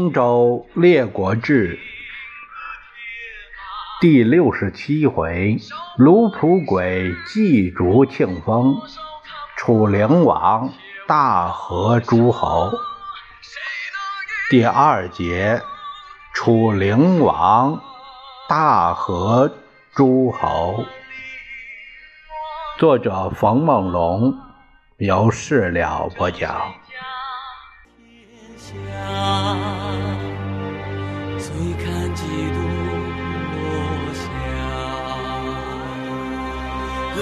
东周列国志第六十七回：卢普鬼祭竹庆丰，楚灵王大和诸侯。第二节：楚灵王大和诸侯。作者：冯梦龙，由事了播讲。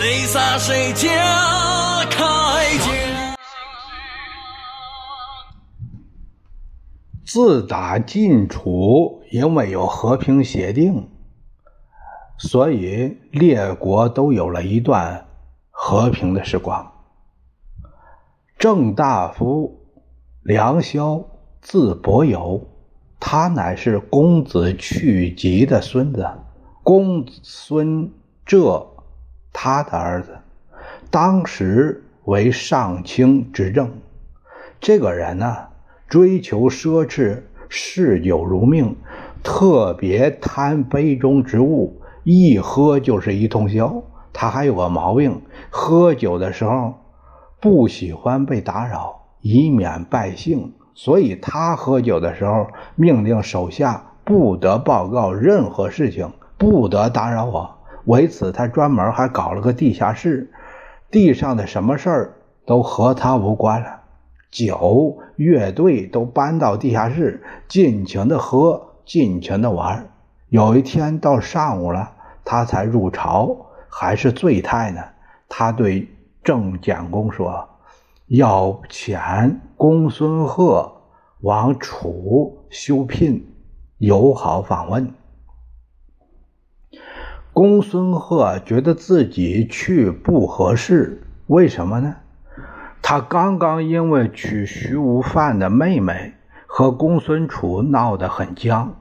泪洒谁家铠甲？自打晋楚，因为有和平协定，所以列国都有了一段和平的时光。郑大夫梁萧，字伯友，他乃是公子去疾的孙子，公孙浙。他的儿子当时为上卿执政，这个人呢，追求奢侈，嗜酒如命，特别贪杯中之物，一喝就是一通宵。他还有个毛病，喝酒的时候不喜欢被打扰，以免败兴，所以他喝酒的时候命令手下不得报告任何事情，不得打扰我。为此，他专门还搞了个地下室，地上的什么事儿都和他无关了。酒、乐队都搬到地下室，尽情的喝，尽情的玩。有一天到上午了，他才入朝，还是醉态呢。他对郑简公说：“要遣公孙贺往楚修聘，友好访问。”公孙贺觉得自己去不合适，为什么呢？他刚刚因为娶徐无范的妹妹和公孙楚闹得很僵，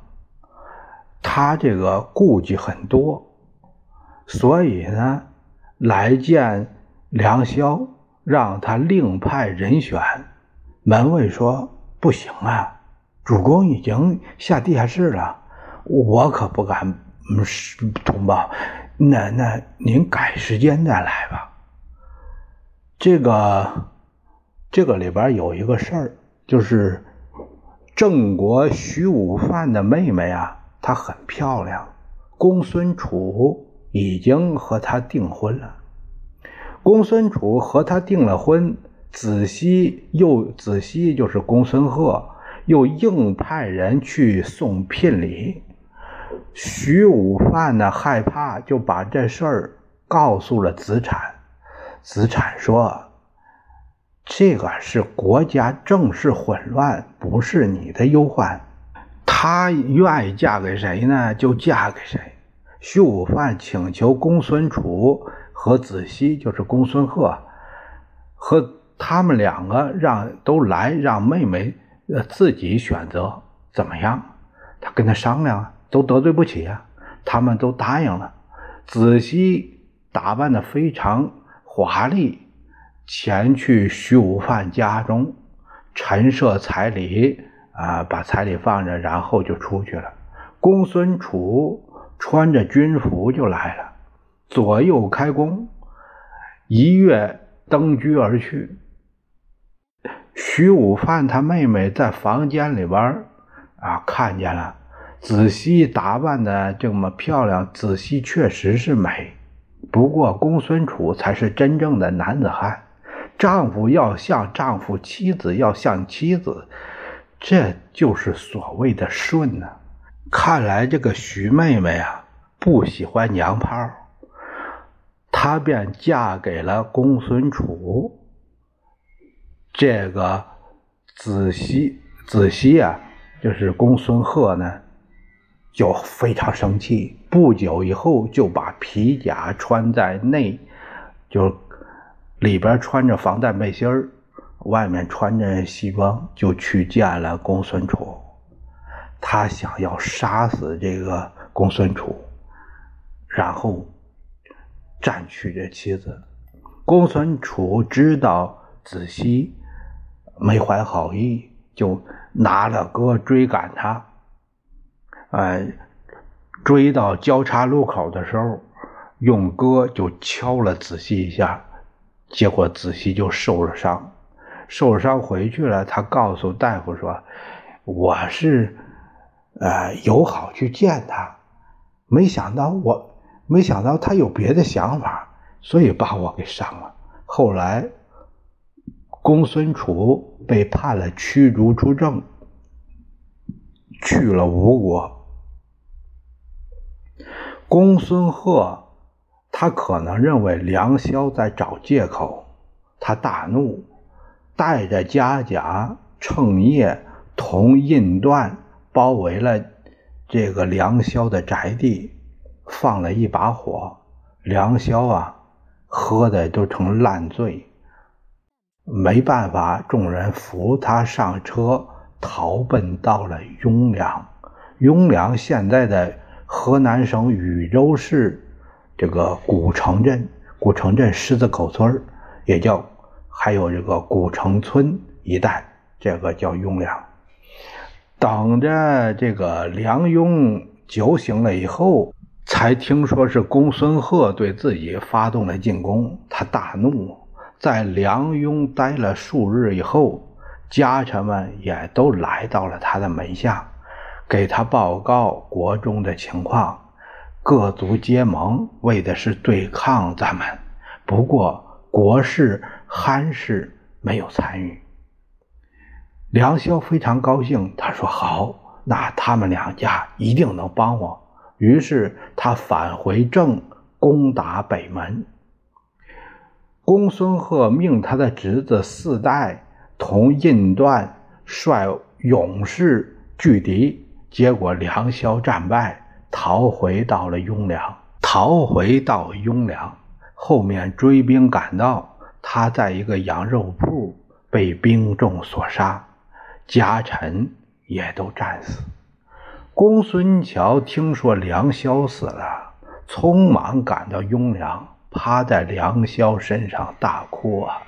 他这个顾忌很多，所以呢，来见梁萧，让他另派人选。门卫说：“不行啊，主公已经下地下室了，我可不敢。”嗯，是同胞，那那您改时间再来吧。这个这个里边有一个事儿，就是郑国徐武范的妹妹啊，她很漂亮。公孙楚已经和她订婚了。公孙楚和她订了婚，子熙又子熙就是公孙贺，又硬派人去送聘礼。徐武范呢害怕，就把这事儿告诉了子产。子产说：“这个是国家政事混乱，不是你的忧患。她愿意嫁给谁呢，就嫁给谁。”徐武范请求公孙楚和子熙，就是公孙贺，和他们两个让都来，让妹妹呃自己选择怎么样？他跟他商量啊。都得罪不起呀，他们都答应了。子熙打扮的非常华丽，前去徐武范家中陈设彩礼，啊，把彩礼放着，然后就出去了。公孙楚穿着军服就来了，左右开弓，一跃登居而去。徐武范他妹妹在房间里边啊，看见了。子熙打扮的这么漂亮，子熙确实是美。不过公孙楚才是真正的男子汉，丈夫要像丈夫，妻子要像妻子，这就是所谓的顺呢。看来这个徐妹妹啊，不喜欢娘炮，她便嫁给了公孙楚。这个子熙，子熙啊，就是公孙贺呢。就非常生气，不久以后就把皮甲穿在内，就里边穿着防弹背心，外面穿着西装，就去见了公孙楚。他想要杀死这个公孙楚，然后占取这妻子。公孙楚知道子熙没怀好意，就拿了戈追赶他，呃，追到交叉路口的时候，用戈就敲了子熙一下，结果子熙就受了伤，受了伤回去了。他告诉大夫说：“我是呃友好去见他，没想到我没想到他有别的想法，所以把我给伤了。”后来。公孙楚被判了驱逐出政，去了吴国。公孙贺他可能认为梁萧在找借口，他大怒，带着家甲，趁夜同印段包围了这个梁萧的宅地，放了一把火。梁萧啊，喝的都成烂醉。没办法，众人扶他上车，逃奔到了雍凉。雍凉现在的河南省禹州市这个古城镇，古城镇狮子口村也叫，还有这个古城村一带，这个叫雍凉。等着这个梁雍酒醒了以后，才听说是公孙贺对自己发动了进攻，他大怒。在梁雍待了数日以后，家臣们也都来到了他的门下，给他报告国中的情况。各族结盟，为的是对抗咱们。不过国事、憨事没有参与。梁萧非常高兴，他说：“好，那他们两家一定能帮我。”于是他返回郑，攻打北门。公孙贺命他的侄子四代同印段率勇士拒敌，结果梁萧战败，逃回到了雍凉。逃回到雍凉，后面追兵赶到，他在一个羊肉铺被兵众所杀，家臣也都战死。公孙乔听说梁萧死了，匆忙赶到雍凉。趴在梁萧身上大哭啊！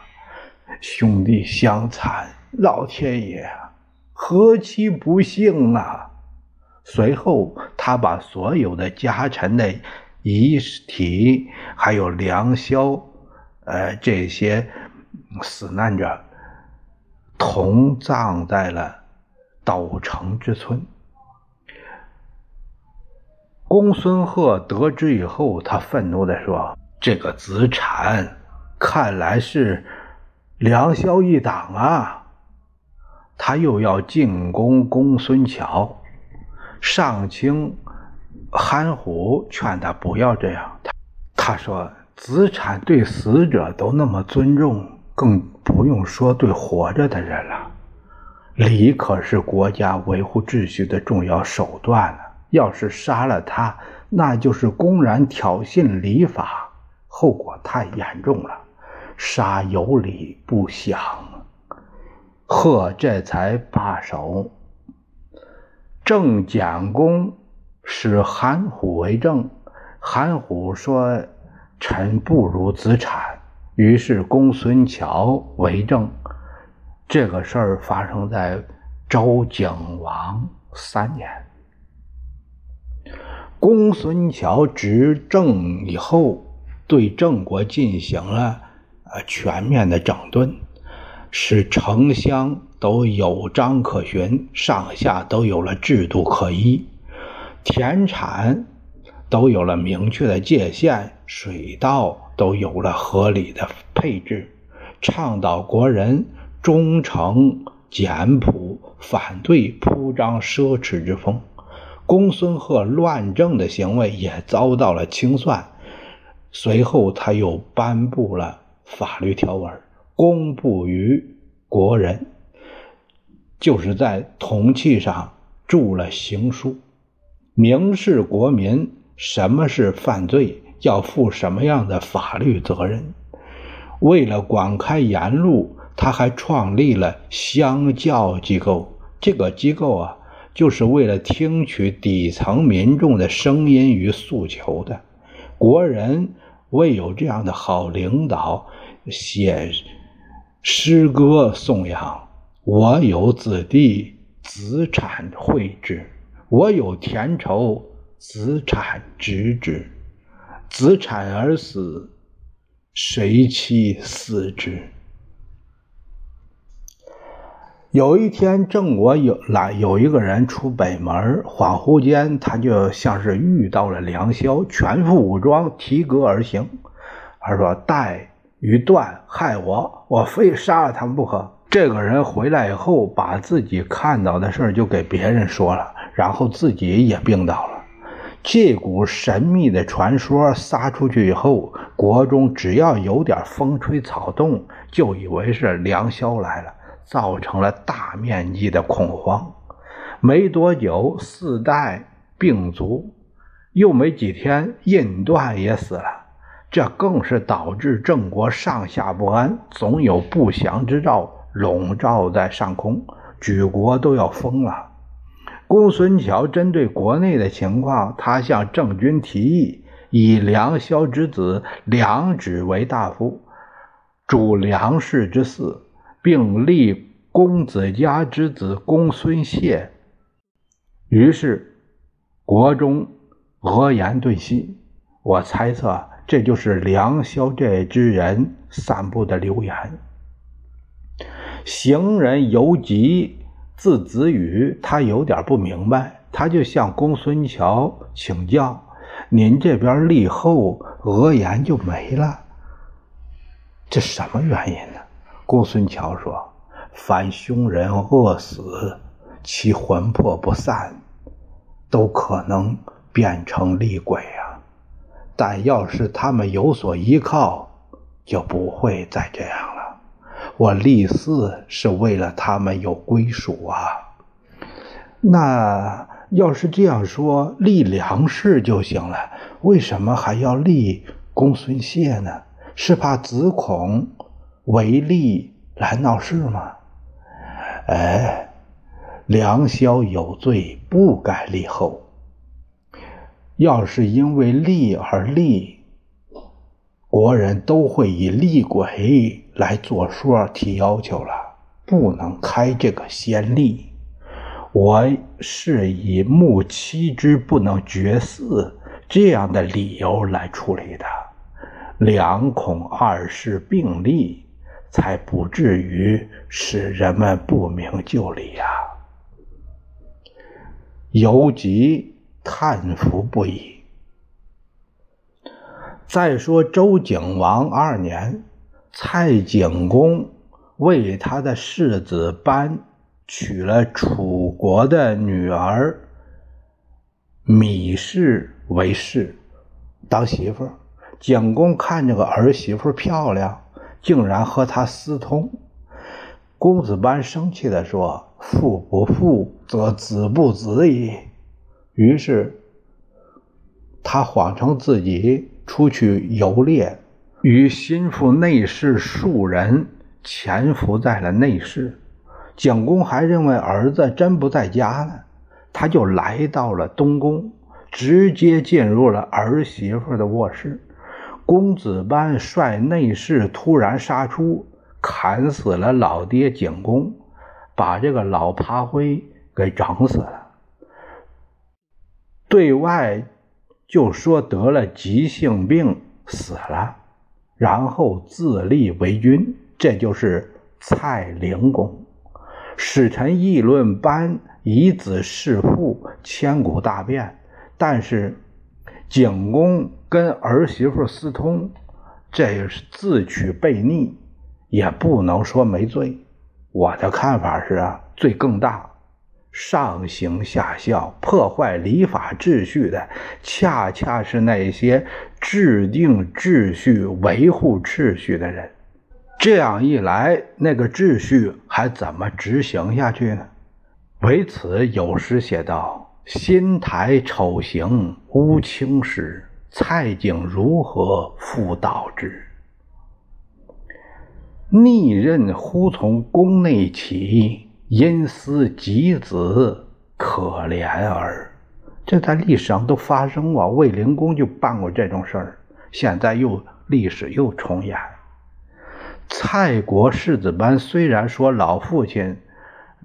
兄弟相残，老天爷何其不幸啊！随后，他把所有的家臣的遗体，还有梁萧，呃，这些死难者，同葬在了斗城之村。公孙贺得知以后，他愤怒地说。这个子产看来是梁萧一党啊，他又要进攻公孙桥。上卿韩虎劝他不要这样，他他说子产对死者都那么尊重，更不用说对活着的人了。礼可是国家维护秩序的重要手段呢，要是杀了他，那就是公然挑衅礼法。后果太严重了，杀有理不祥。贺这才罢手。郑简公使韩虎为政，韩虎说：“臣不如子产。”于是公孙乔为政。这个事儿发生在周景王三年。公孙乔执政以后。对郑国进行了呃全面的整顿，使城乡都有章可循，上下都有了制度可依，田产都有了明确的界限，水稻都有了合理的配置，倡导国人忠诚简朴，反对铺张奢侈之风。公孙贺乱政的行为也遭到了清算。随后，他又颁布了法律条文，公布于国人，就是在铜器上铸了刑书，明示国民什么是犯罪，要负什么样的法律责任。为了广开言路，他还创立了乡教机构。这个机构啊，就是为了听取底层民众的声音与诉求的。国人未有这样的好领导，写诗歌颂扬。我有子弟子产惠之；我有田畴，子产植之。子产而死，谁其嗣之？有一天，郑国有来有一个人出北门，恍惚间，他就像是遇到了梁萧，全副武装，提戈而行。他说：“待与段害我，我非杀了他们不可。”这个人回来以后，把自己看到的事就给别人说了，然后自己也病倒了。这股神秘的传说撒出去以后，国中只要有点风吹草动，就以为是梁萧来了。造成了大面积的恐慌，没多久，四代病卒，又没几天，印段也死了，这更是导致郑国上下不安，总有不祥之兆笼罩在上空，举国都要疯了。公孙乔针对国内的情况，他向郑军提议，以梁萧之子梁芷为大夫，主梁氏之嗣。并立公子家之子公孙谢，于是国中俄言顿息。我猜测这就是梁萧这之人散布的流言。行人游吉字子羽，他有点不明白，他就向公孙乔请教：“您这边立后，额言就没了，这什么原因呢？”公孙乔说：“凡凶人饿死，其魂魄不散，都可能变成厉鬼啊！但要是他们有所依靠，就不会再这样了。我立嗣是为了他们有归属啊。那要是这样说，立梁氏就行了，为什么还要立公孙谢呢？是怕子孔？”为利来闹事吗？哎，梁萧有罪，不该立后。要是因为利而立，国人都会以厉鬼来作说提要求了，不能开这个先例。我是以木妻之不能绝嗣这样的理由来处理的，两恐二世并立。才不至于使人们不明就里呀！尤吉叹服不已。再说周景王二年，蔡景公为他的世子班娶了楚国的女儿芈氏为氏，当媳妇。景公看这个儿媳妇漂亮。竟然和他私通，公子班生气地说：“父不父，则子不子矣。”于是他谎称自己出去游猎，与心腹内侍数人潜伏在了内室。景公还认为儿子真不在家呢，他就来到了东宫，直接进入了儿媳妇的卧室。公子班率内侍突然杀出，砍死了老爹景公，把这个老爬灰给整死了。对外就说得了急性病死了，然后自立为君，这就是蔡灵公。使臣议论班以子弑父，千古大变。但是。景公跟儿媳妇私通，这也是自取背逆，也不能说没罪。我的看法是啊，罪更大。上行下效，破坏礼法秩序的，恰恰是那些制定秩序、维护秩序的人。这样一来，那个秩序还怎么执行下去呢？为此，有诗写道。新台丑行乌青时，蔡景如何复导之？逆刃忽从宫内起，因思及子，可怜儿。这在历史上都发生过，卫灵公就办过这种事儿。现在又历史又重演。蔡国世子班虽然说老父亲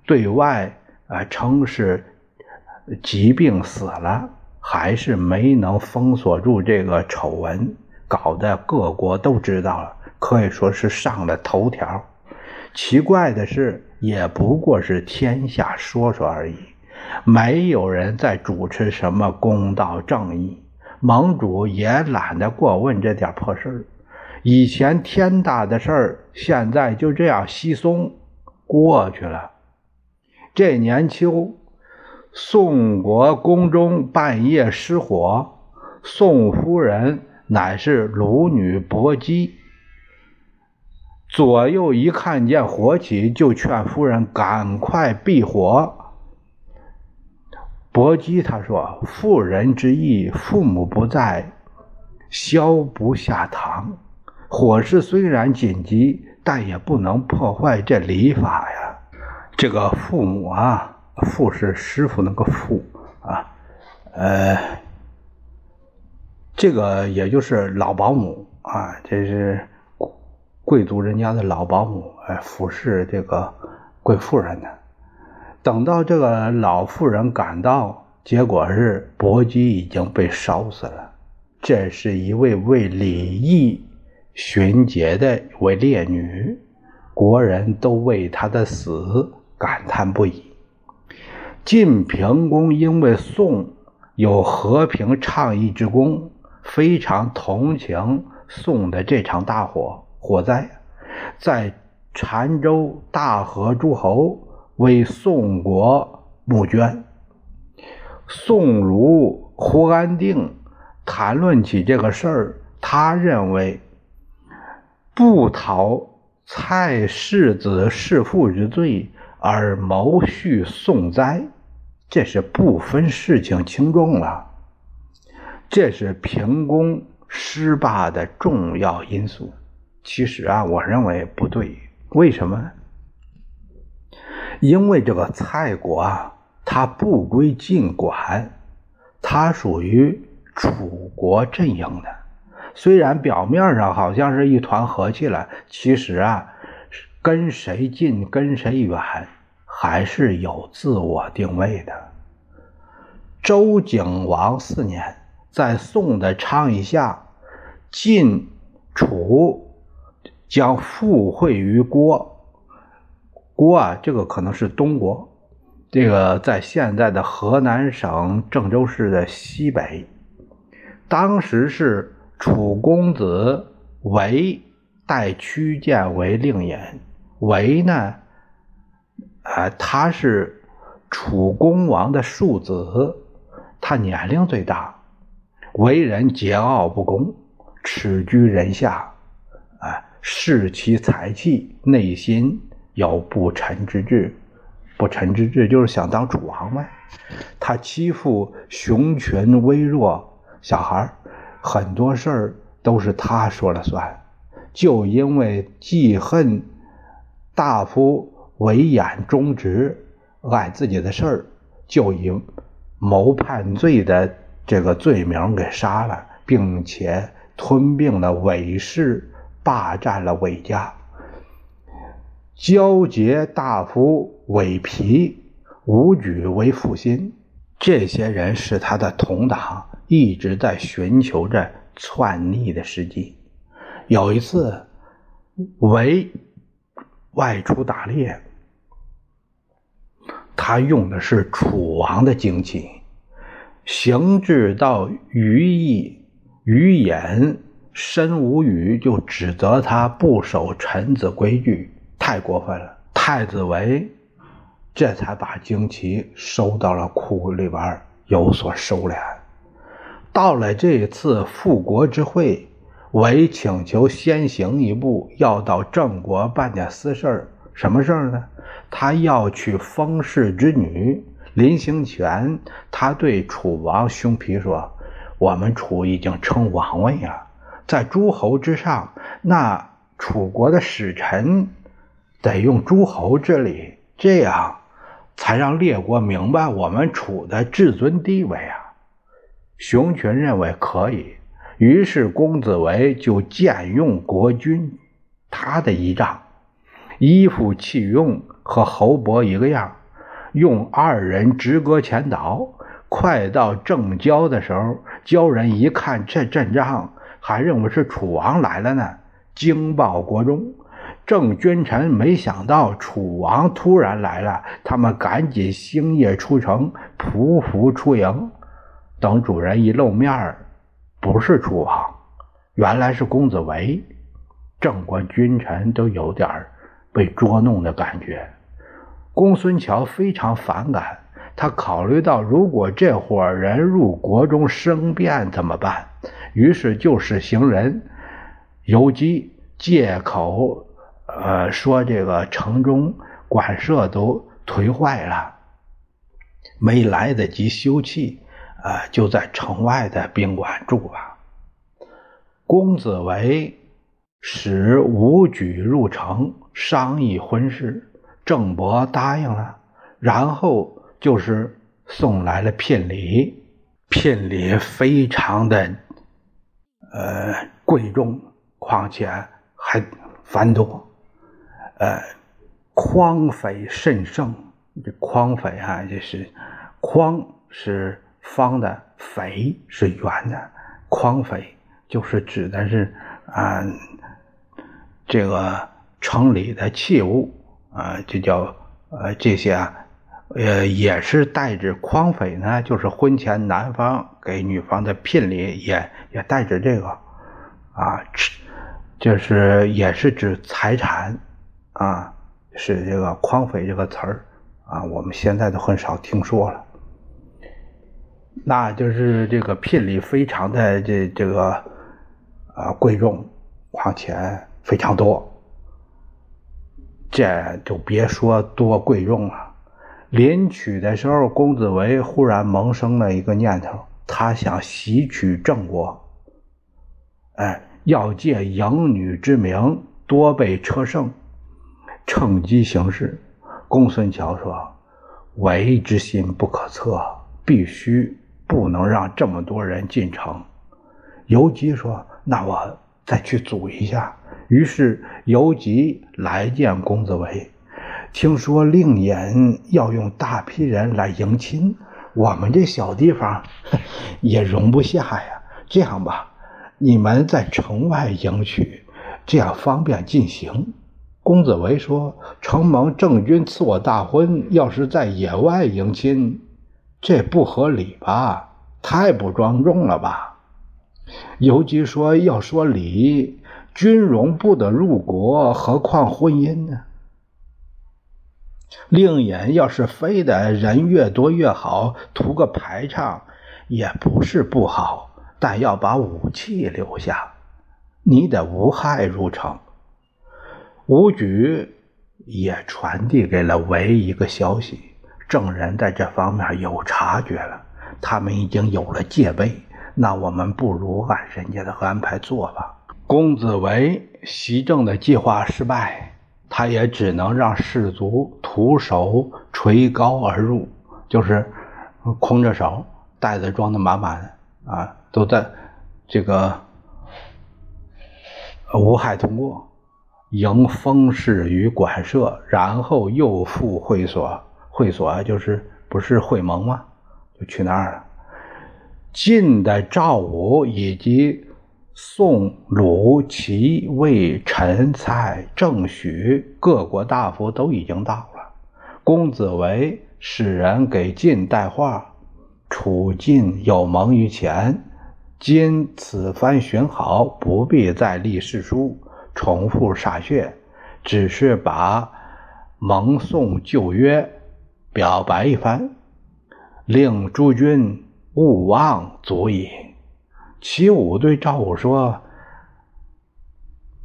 对外。啊，称是疾病死了，还是没能封锁住这个丑闻，搞得各国都知道了，可以说是上了头条。奇怪的是，也不过是天下说说而已，没有人在主持什么公道正义。盟主也懒得过问这点破事儿。以前天大的事儿，现在就这样稀松过去了。这年秋，宋国宫中半夜失火，宋夫人乃是鲁女薄姬。左右一看见火起，就劝夫人赶快避火。薄姬他说：“妇人之义，父母不在，消不下堂。”火势虽然紧急，但也不能破坏这礼法呀。这个父母啊，父是师傅那个父啊，呃，这个也就是老保姆啊，这是贵族人家的老保姆，哎，服侍这个贵妇人的。等到这个老妇人赶到，结果是薄姬已经被烧死了。这是一位为礼义。寻节的为烈女，国人都为她的死感叹不已。晋平公因为宋有和平倡议之功，非常同情宋的这场大火火灾，在澶州大河诸侯为宋国募捐。宋儒胡安定谈论起这个事儿，他认为。不讨蔡世子弑父之罪而谋恤宋灾，这是不分事情轻重了。这是平公失霸的重要因素。其实啊，我认为不对。为什么？因为这个蔡国啊，它不归晋管，它属于楚国阵营的。虽然表面上好像是一团和气了，其实啊，跟谁近跟谁远还是有自我定位的。周景王四年，在宋的倡议下，晋、楚将附会于郭。郭啊，这个可能是东国，这个在现在的河南省郑州市的西北。当时是。楚公子韦代屈建为令尹，韦呢，啊，他是楚公王的庶子，他年龄最大，为人桀骜不恭，耻居人下，啊，视其才气，内心有不臣之志，不臣之志就是想当楚王呗。他欺负雄群微弱小孩很多事儿都是他说了算，就因为记恨大夫韦衍忠直，爱自己的事儿，就以谋叛罪的这个罪名给杀了，并且吞并了韦氏，霸占了韦家。交结大夫韦皮、武举为腹心，这些人是他的同党。一直在寻求着篡逆的时机。有一次，韦外出打猎，他用的是楚王的旌旗，行至到于邑、于衍身无语，就指责他不守臣子规矩，太过分了。太子韦这才把旌旗收到了库里边，有所收敛。到了这次复国之会，为请求先行一步，要到郑国办点私事儿。什么事儿呢？他要娶封氏之女临行前，他对楚王兄皮说：“我们楚已经称王位了，在诸侯之上，那楚国的使臣得用诸侯之礼，这样才让列国明白我们楚的至尊地位啊。”熊群认为可以，于是公子围就荐用国君。他的仪仗、衣服、器用和侯伯一个样，用二人直戈前导。快到正交的时候，交人一看这阵仗，还认为是楚王来了呢，惊报国中。郑君臣没想到楚王突然来了，他们赶紧星夜出城，匍匐出营。等主人一露面不是楚王，原来是公子围。郑国君臣都有点被捉弄的感觉。公孙乔非常反感，他考虑到如果这伙人入国中生变怎么办，于是就使行人游击，借口。呃，说这个城中馆舍都颓坏了，没来得及修葺，啊，就在城外的宾馆住吧。公子围使武举入城商议婚事，郑伯答应了，然后就是送来了聘礼，聘礼非常的呃贵重，况且还繁多。呃，匡匪甚盛。这匡匪啊，就是匡是方的，匪是圆的。匡匪就是指的是啊，这个城里的器物啊，就叫呃这些啊，呃也是代指匡匪呢，就是婚前男方给女方的聘礼，也也带着这个啊，就是也是指财产。啊，是这个“匡匪”这个词儿啊，我们现在都很少听说了。那就是这个聘礼非常的这这个啊贵重，况且非常多。这就别说多贵重了。临娶的时候，公子围忽然萌生了一个念头，他想袭取郑国，哎，要借迎女之名，多备车胜。趁机行事，公孙乔说：“为之心不可测，必须不能让这么多人进城。”游击说：“那我再去阻一下。”于是游击来见公子围，听说令尹要用大批人来迎亲，我们这小地方也容不下呀。这样吧，你们在城外迎娶，这样方便进行。公子围说：“承蒙郑君赐我大婚，要是在野外迎亲，这不合理吧？太不庄重了吧？”尤其说：“要说礼，军容不得入国，何况婚姻呢？令尹要是非得人越多越好，图个排场，也不是不好，但要把武器留下，你得无害入城。”吴举也传递给了韦一个消息：郑人在这方面有察觉了，他们已经有了戒备。那我们不如按人家的安排做吧。公子围袭郑的计划失败，他也只能让士卒徒手垂高而入，就是空着手，袋子装的满满的啊，都在这个无害通过。迎封氏于馆舍，然后又赴会所。会所就是不是会盟吗？就去那儿了。晋的赵武以及宋、鲁、齐、魏、陈、蔡、郑、许各国大夫都已经到了。公子围使人给晋带话：楚晋有盟于前，今此番寻好，不必再立誓书。重复歃血，只是把蒙宋旧约表白一番，令诸君勿忘足矣。齐武对赵武说：“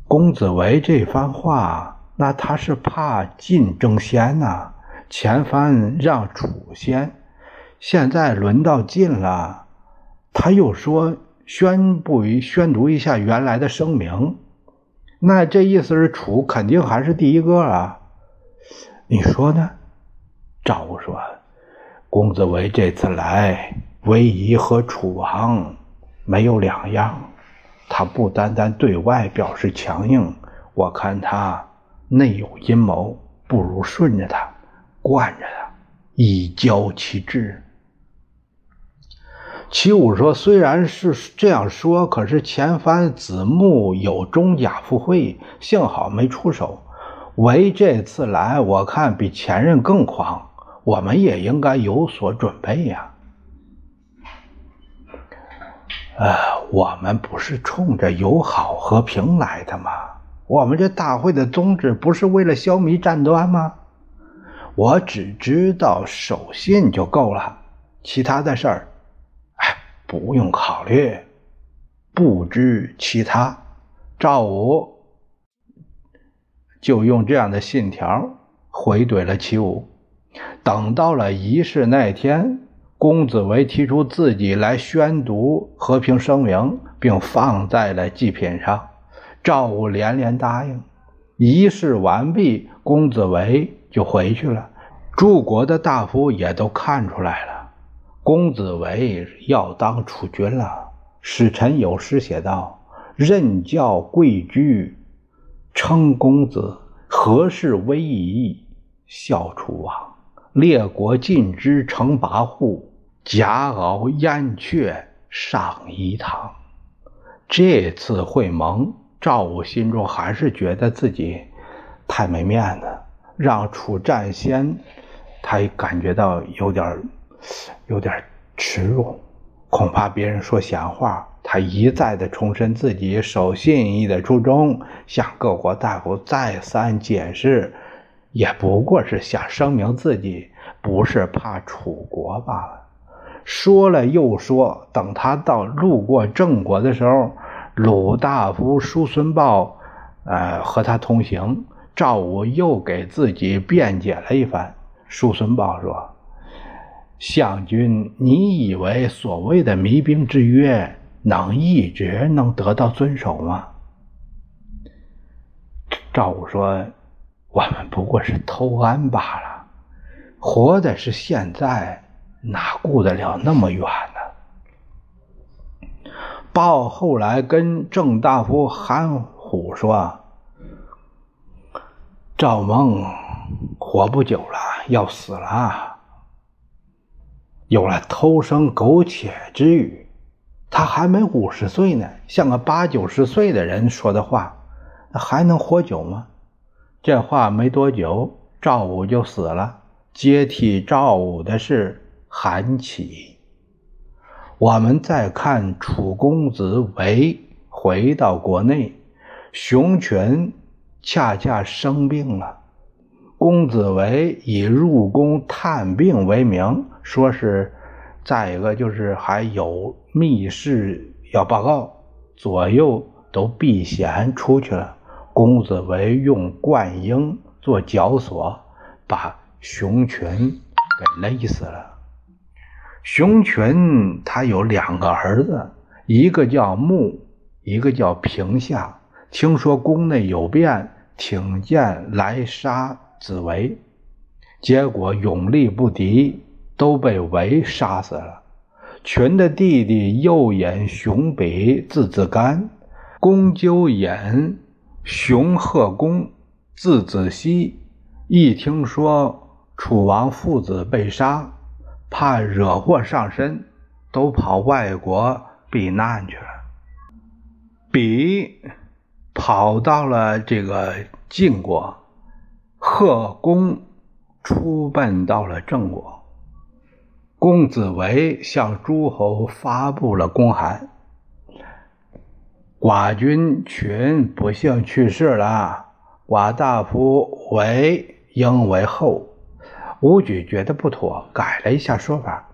公子围这番话，那他是怕晋争先呐。前番让楚先，现在轮到晋了，他又说宣布宣读一下原来的声明。”那这意思是楚肯定还是第一个啊？你说呢？赵武说：“公子围这次来，唯一和楚王没有两样。他不单单对外表示强硬，我看他内有阴谋，不如顺着他，惯着他，以教其志。齐武说：“虽然是这样说，可是前番子木有中甲赴会，幸好没出手。唯这次来，我看比前任更狂，我们也应该有所准备呀。呃，我们不是冲着友好和平来的吗？我们这大会的宗旨不是为了消弭战端吗？我只知道守信就够了，其他的事儿。”不用考虑，不知其他。赵武就用这样的信条回怼了齐武。等到了仪式那天，公子维提出自己来宣读和平声明，并放在了祭品上。赵武连连答应。仪式完毕，公子维就回去了。诸国的大夫也都看出来了。公子维要当储君了。使臣有诗写道：“任教贵居，称公子，何事威仪，效楚王。列国尽之成跋扈，夹敖燕雀上仪堂。”这次会盟，赵武心中还是觉得自己太没面子，让楚战先，他感觉到有点。有点耻辱，恐怕别人说闲话。他一再的重申自己守信义的初衷，向各国大夫再三解释，也不过是想声明自己不是怕楚国罢了。说了又说，等他到路过郑国的时候，鲁大夫叔孙豹，呃，和他同行。赵武又给自己辩解了一番。叔孙豹说。相君，你以为所谓的弭兵之约能一直能得到遵守吗？赵武说：“我们不过是偷安罢了，活的是现在，哪顾得了那么远呢？”鲍后来跟郑大夫韩虎说：“赵孟活不久了，要死了。”有了偷生苟且之语，他还没五十岁呢，像个八九十岁的人说的话，还能活久吗？这话没多久，赵武就死了，接替赵武的是韩起。我们再看楚公子维回到国内，熊群恰恰生病了。公子维以入宫探病为名，说是再一个就是还有密事要报告，左右都避嫌出去了。公子维用灌婴做绞索，把熊群给勒死了。熊群他有两个儿子，一个叫穆，一个叫平夏。听说宫内有变，挺剑来杀。子维，结果勇力不敌，都被维杀死了。群的弟弟右眼熊北，字子干；公鸠眼熊贺公，字子熙。一听说楚王父子被杀，怕惹祸上身，都跑外国避难去了。比跑到了这个晋国。贺公出奔到了郑国，公子维向诸侯发布了公函：“寡君群不幸去世了，寡大夫为应为后。”武举觉得不妥，改了一下说法：“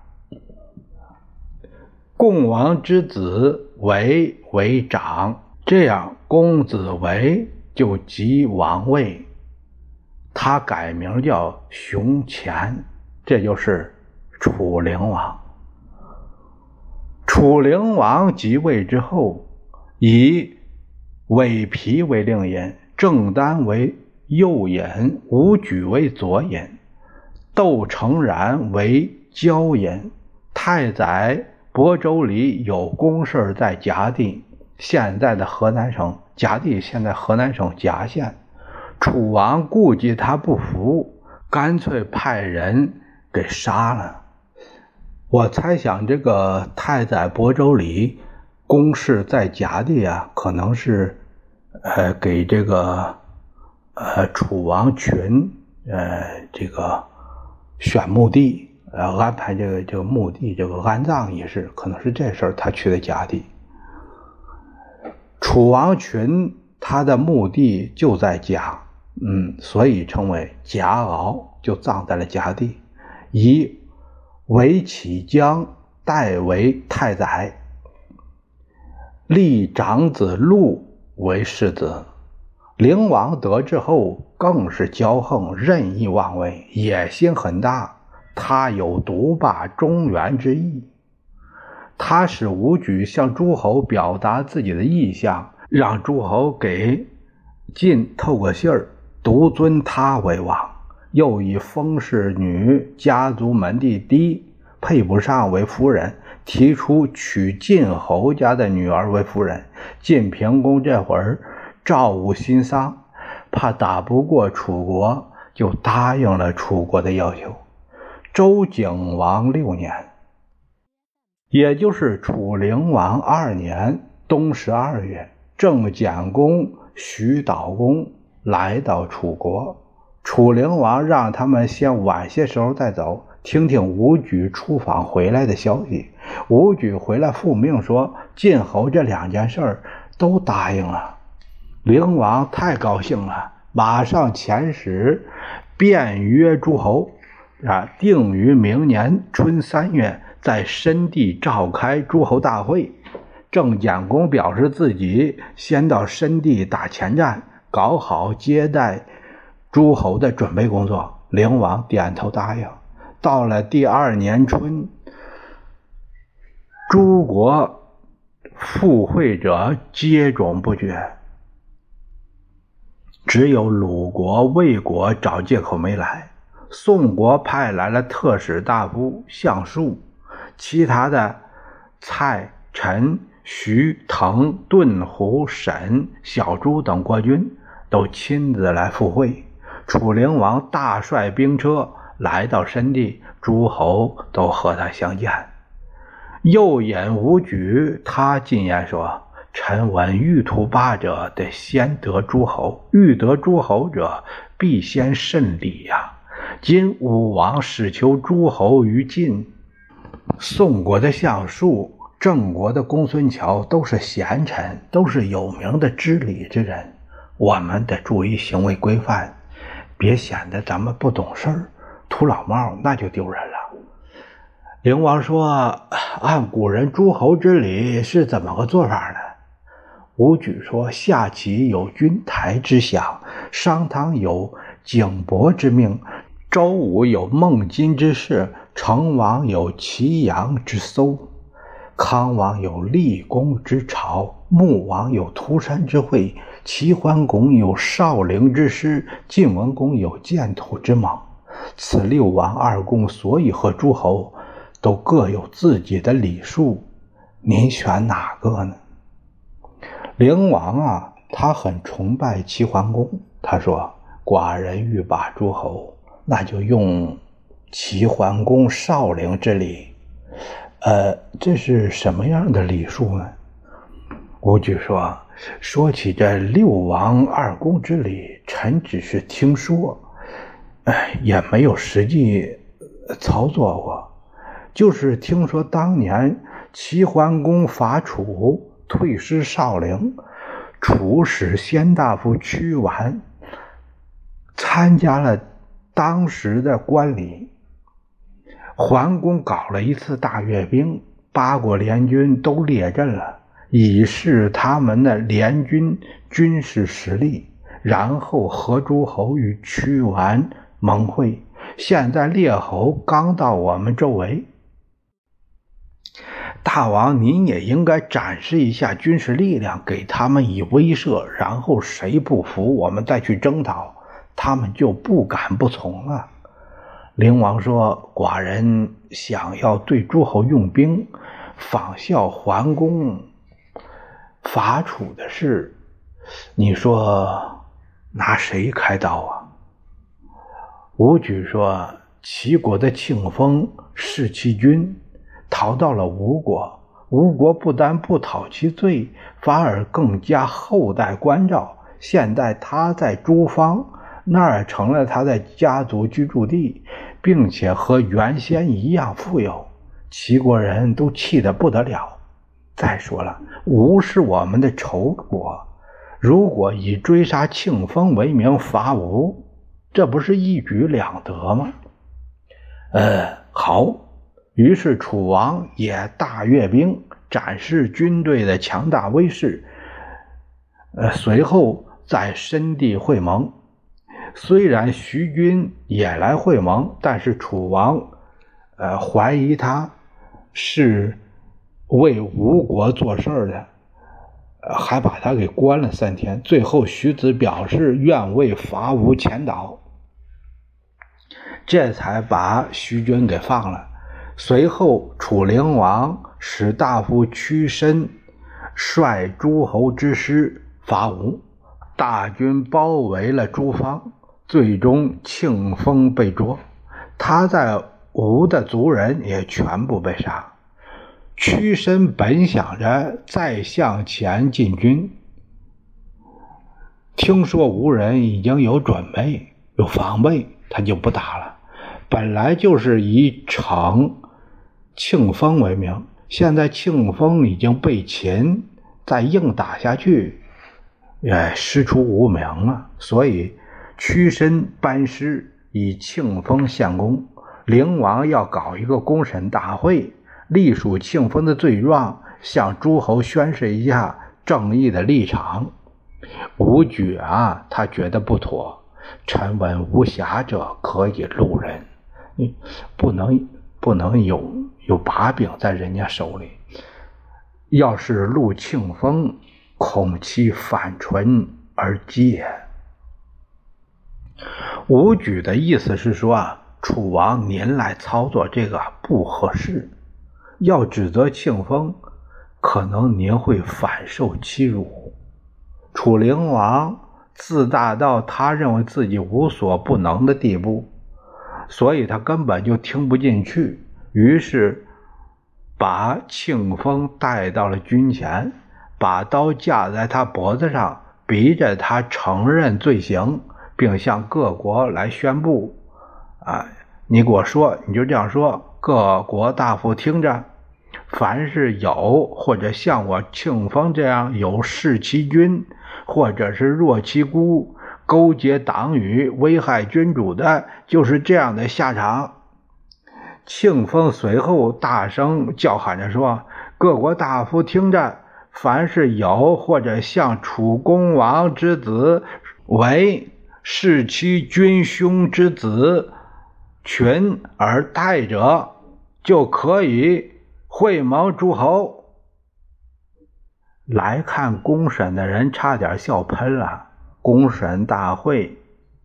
共王之子为为长，这样公子为就即王位。”他改名叫熊乾，这就是楚灵王。楚灵王即位之后，以韦皮为令尹，郑丹为右尹，武举为左尹，窦成然为交尹。太宰亳州里有公事在夹地，现在的河南省夹地，现在河南省夹县。楚王顾及他不服，干脆派人给杀了。我猜想，这个太宰亳州里公事在夹地啊，可能是呃给这个呃楚王群呃这个选墓地，呃安排这个这个墓地这个安葬仪式，可能是这事儿他去的夹地。楚王群他的墓地就在夹，嗯，所以称为夹敖，就葬在了夹地，以韦启江代为太宰，立长子陆为世子。灵王得志后，更是骄横，任意妄为，野心很大。他有独霸中原之意。他使武举向诸侯表达自己的意向，让诸侯给晋透过信儿，独尊他为王，又以封氏女家族门第低，配不上为夫人，提出娶晋侯家的女儿为夫人。晋平公这会儿赵武新丧，怕打不过楚国，就答应了楚国的要求。周景王六年。也就是楚灵王二年冬十二月，郑简公、徐导公来到楚国。楚灵王让他们先晚些时候再走，听听吴举出访回来的消息。吴举回来复命说，晋侯这两件事都答应了。灵王太高兴了，马上遣使便约诸侯，啊，定于明年春三月。在申地召开诸侯大会，郑简公表示自己先到申地打前站，搞好接待诸侯的准备工作。灵王点头答应。到了第二年春，诸国赴会者接踵不绝，只有鲁国、魏国找借口没来。宋国派来了特使大夫项束。其他的蔡、陈、徐、滕、顿、胡、沈、小朱等国君都亲自来赴会。楚灵王大率兵车来到申地，诸侯都和他相见。右引武举，他进言说：“臣闻欲图霸者，得先得诸侯；欲得诸侯者，必先慎礼呀。今武王始求诸侯于晋。”宋国的相术，郑国的公孙乔都是贤臣，都是有名的知礼之人。我们得注意行为规范，别显得咱们不懂事儿、土老帽，那就丢人了。灵王说：“按古人诸侯之礼是怎么个做法呢？”武举说：“下棋有君台之享，商汤有景伯之命，周武有孟津之事。”成王有祁阳之搜，康王有立功之朝，穆王有涂山之会，齐桓公有少陵之师，晋文公有建土之盟。此六王二公所以和诸侯，都各有自己的礼数，您选哪个呢？灵王啊，他很崇拜齐桓公，他说：“寡人欲把诸侯，那就用。”齐桓公少陵之礼，呃，这是什么样的礼数呢？武举说：“说起这六王二公之礼，臣只是听说，哎，也没有实际操作过。就是听说当年齐桓公伐楚，退师少陵，楚使先大夫屈完参加了当时的官礼。”桓公搞了一次大阅兵，八国联军都列阵了，以示他们的联军军事实力。然后和诸侯与屈完盟会。现在列侯刚到我们周围，大王您也应该展示一下军事力量，给他们以威慑。然后谁不服，我们再去征讨，他们就不敢不从了。灵王说：“寡人想要对诸侯用兵，仿效桓公伐楚的事，你说拿谁开刀啊？”武举说：“齐国的庆封弑其君，逃到了吴国。吴国不但不讨其罪，反而更加厚待关照。现在他在诸方，那儿成了他的家族居住地，并且和原先一样富有。齐国人都气得不得了。再说了，吴是我们的仇国，如果以追杀庆丰为名伐吴，这不是一举两得吗？呃，好。于是楚王也大阅兵，展示军队的强大威势。呃，随后在申地会盟。虽然徐军也来会盟，但是楚王呃怀疑他是为吴国做事儿的，还把他给关了三天。最后徐子表示愿为伐吴前导，这才把徐军给放了。随后，楚灵王使大夫屈申率诸侯之师伐吴，大军包围了诸方，最终庆丰被捉，他在吴的族人也全部被杀。屈申本想着再向前进军，听说吴人已经有准备、有防备，他就不打了。本来就是以逞。庆丰为名，现在庆丰已经被擒，再硬打下去，也，师出无名了。所以屈身班师，以庆丰献功。灵王要搞一个公审大会，隶属庆丰的罪状，向诸侯宣示一下正义的立场。吴举啊，他觉得不妥。臣闻无暇者可以路人，你不能不能有。有把柄在人家手里，要是陆庆丰，恐其反唇而戒。武举的意思是说啊，楚王您来操作这个不合适，要指责庆丰，可能您会反受欺辱。楚灵王自大到他认为自己无所不能的地步，所以他根本就听不进去。于是，把庆丰带到了军前，把刀架在他脖子上，逼着他承认罪行，并向各国来宣布：“啊，你给我说，你就这样说。各国大夫听着，凡是有或者像我庆丰这样有弑其君，或者是弱其孤，勾结党羽，危害君主的，就是这样的下场。”庆丰随后大声叫喊着说：“各国大夫听着，凡是有或者向楚公王之子为弑其君兄之子群而待者，就可以会盟诸侯。”来看公审的人差点笑喷了。公审大会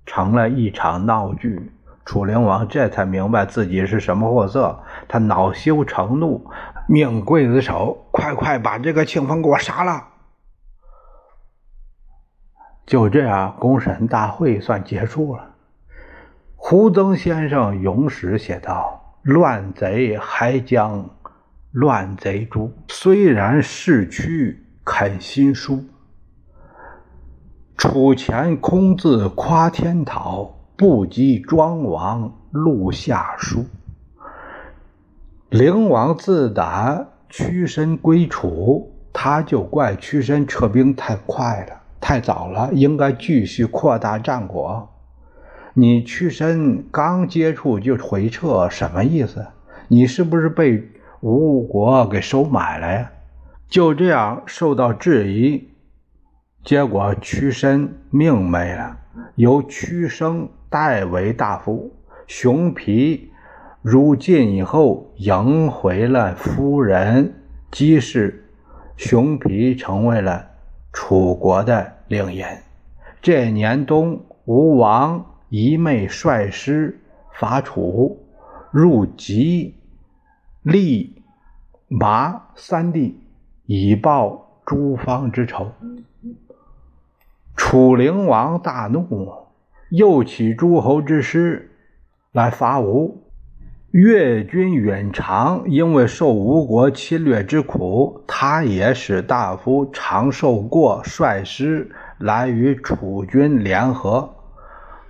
成了一场闹剧。楚灵王这才明白自己是什么货色，他恼羞成怒，命刽子手快快把这个庆丰给我杀了。就这样，公审大会算结束了。胡曾先生咏史写道：“乱贼还将乱贼诛，虽然逝去肯心书。楚前空自夸天讨。”不及庄王录下书，灵王自打屈身归楚，他就怪屈身撤兵太快了，太早了，应该继续扩大战果。你屈身刚接触就回撤，什么意思？你是不是被吴国给收买了呀？就这样受到质疑，结果屈身命没了，由屈生。代为大夫，熊皮入晋以后，迎回了夫人姬氏，熊皮成为了楚国的令尹。这年冬，吴王一昧率师伐楚，入吉、利、麻三地，以报诸方之仇。楚灵王大怒。又起诸侯之师，来伐吴。越军远长因为受吴国侵略之苦，他也使大夫长寿过率师来与楚军联合。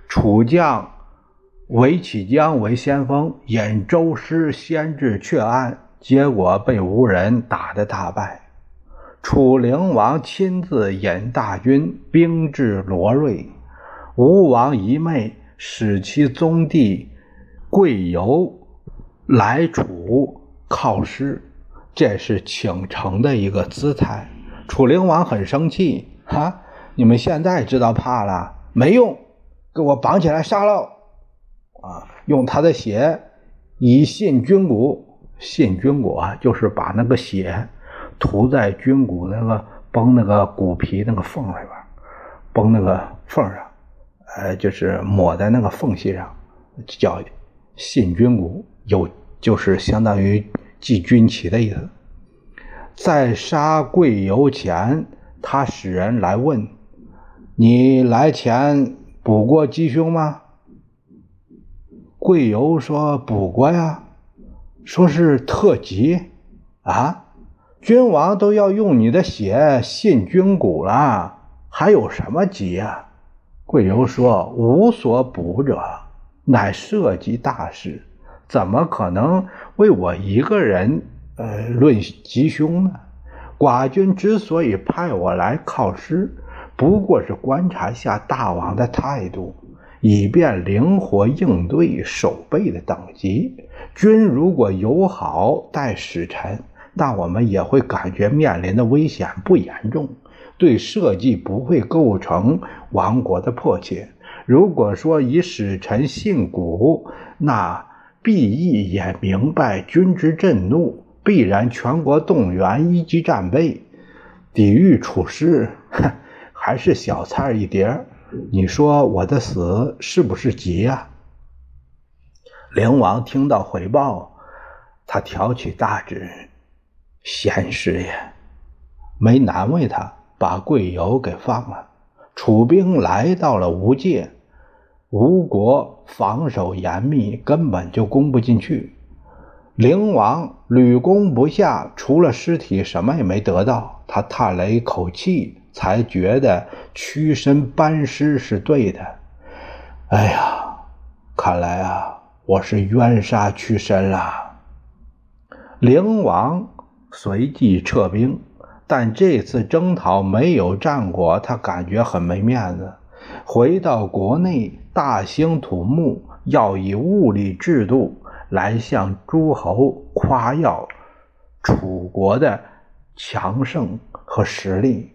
楚将韦启江为先锋，引周师先至阙安，结果被吴人打得大败。楚灵王亲自引大军兵至罗瑞，吴王一妹使其宗弟贵由。来楚靠师，这是倾城的一个姿态。楚灵王很生气，哈！你们现在知道怕了？没用，给我绑起来杀了！啊，用他的血以信军鼓，信军鼓啊，就是把那个血涂在军鼓那个崩那个鼓皮那个缝里边，崩那个缝上，呃，就是抹在那个缝隙上，叫信军鼓。有就是相当于记军旗的意思。在杀贵由前，他使人来问：“你来前补过鸡胸吗？”贵由说：“补过呀，说是特急啊，君王都要用你的血信君鼓了，还有什么急呀？”贵由说：“无所补者，乃社稷大事。”怎么可能为我一个人呃论吉凶呢？寡君之所以派我来靠师，不过是观察下大王的态度，以便灵活应对守备的等级。君如果友好待使臣，那我们也会感觉面临的危险不严重，对社稷不会构成亡国的迫切。如果说以使臣信古，那。必亦也明白君之震怒，必然全国动员，一级战备，抵御楚师，还是小菜一碟你说我的死是不是急呀？灵王听到回报，他挑起大指，贤师也，没难为他，把贵由给放了。楚兵来到了吴界。吴国防守严密，根本就攻不进去。灵王屡攻不下，除了尸体，什么也没得到。他叹了一口气，才觉得屈身班师是对的。哎呀，看来啊，我是冤杀屈身了。灵王随即撤兵，但这次征讨没有战果，他感觉很没面子。回到国内，大兴土木，要以物理制度来向诸侯夸耀楚国的强盛和实力。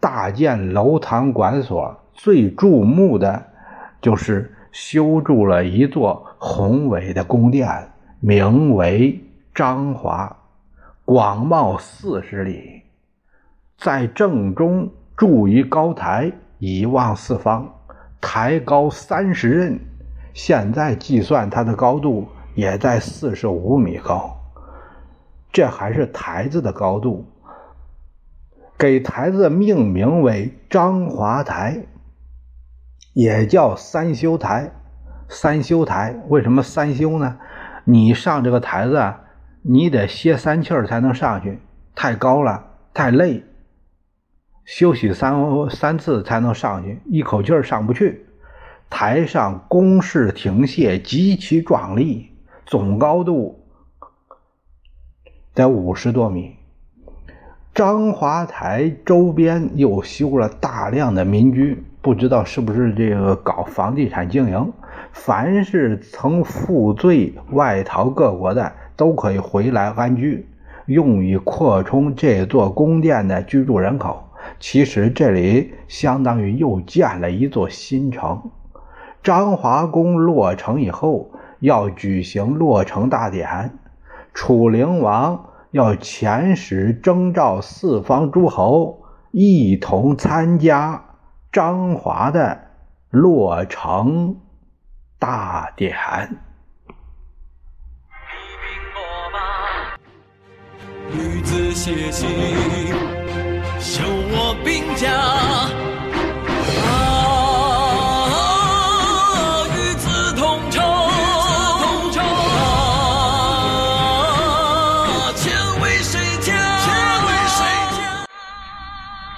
大建楼堂馆所，最注目的就是修筑了一座宏伟的宫殿，名为章华，广袤四十里，在正中筑一高台。以望四方，台高三十仞，现在计算它的高度也在四十五米高。这还是台子的高度，给台子命名为章华台，也叫三修台。三修台为什么三修呢？你上这个台子啊，你得歇三气儿才能上去，太高了，太累。休息三三次才能上去，一口气儿上不去。台上攻势停歇极其壮丽，总高度在五十多米。章华台周边又修了大量的民居，不知道是不是这个搞房地产经营。凡是曾负罪外逃各国的，都可以回来安居，用以扩充这座宫殿的居住人口。其实这里相当于又建了一座新城。张华宫落成以后，要举行落成大典，楚灵王要遣使征召四方诸侯，一同参加张华的落成大典。女子写信，修我兵甲。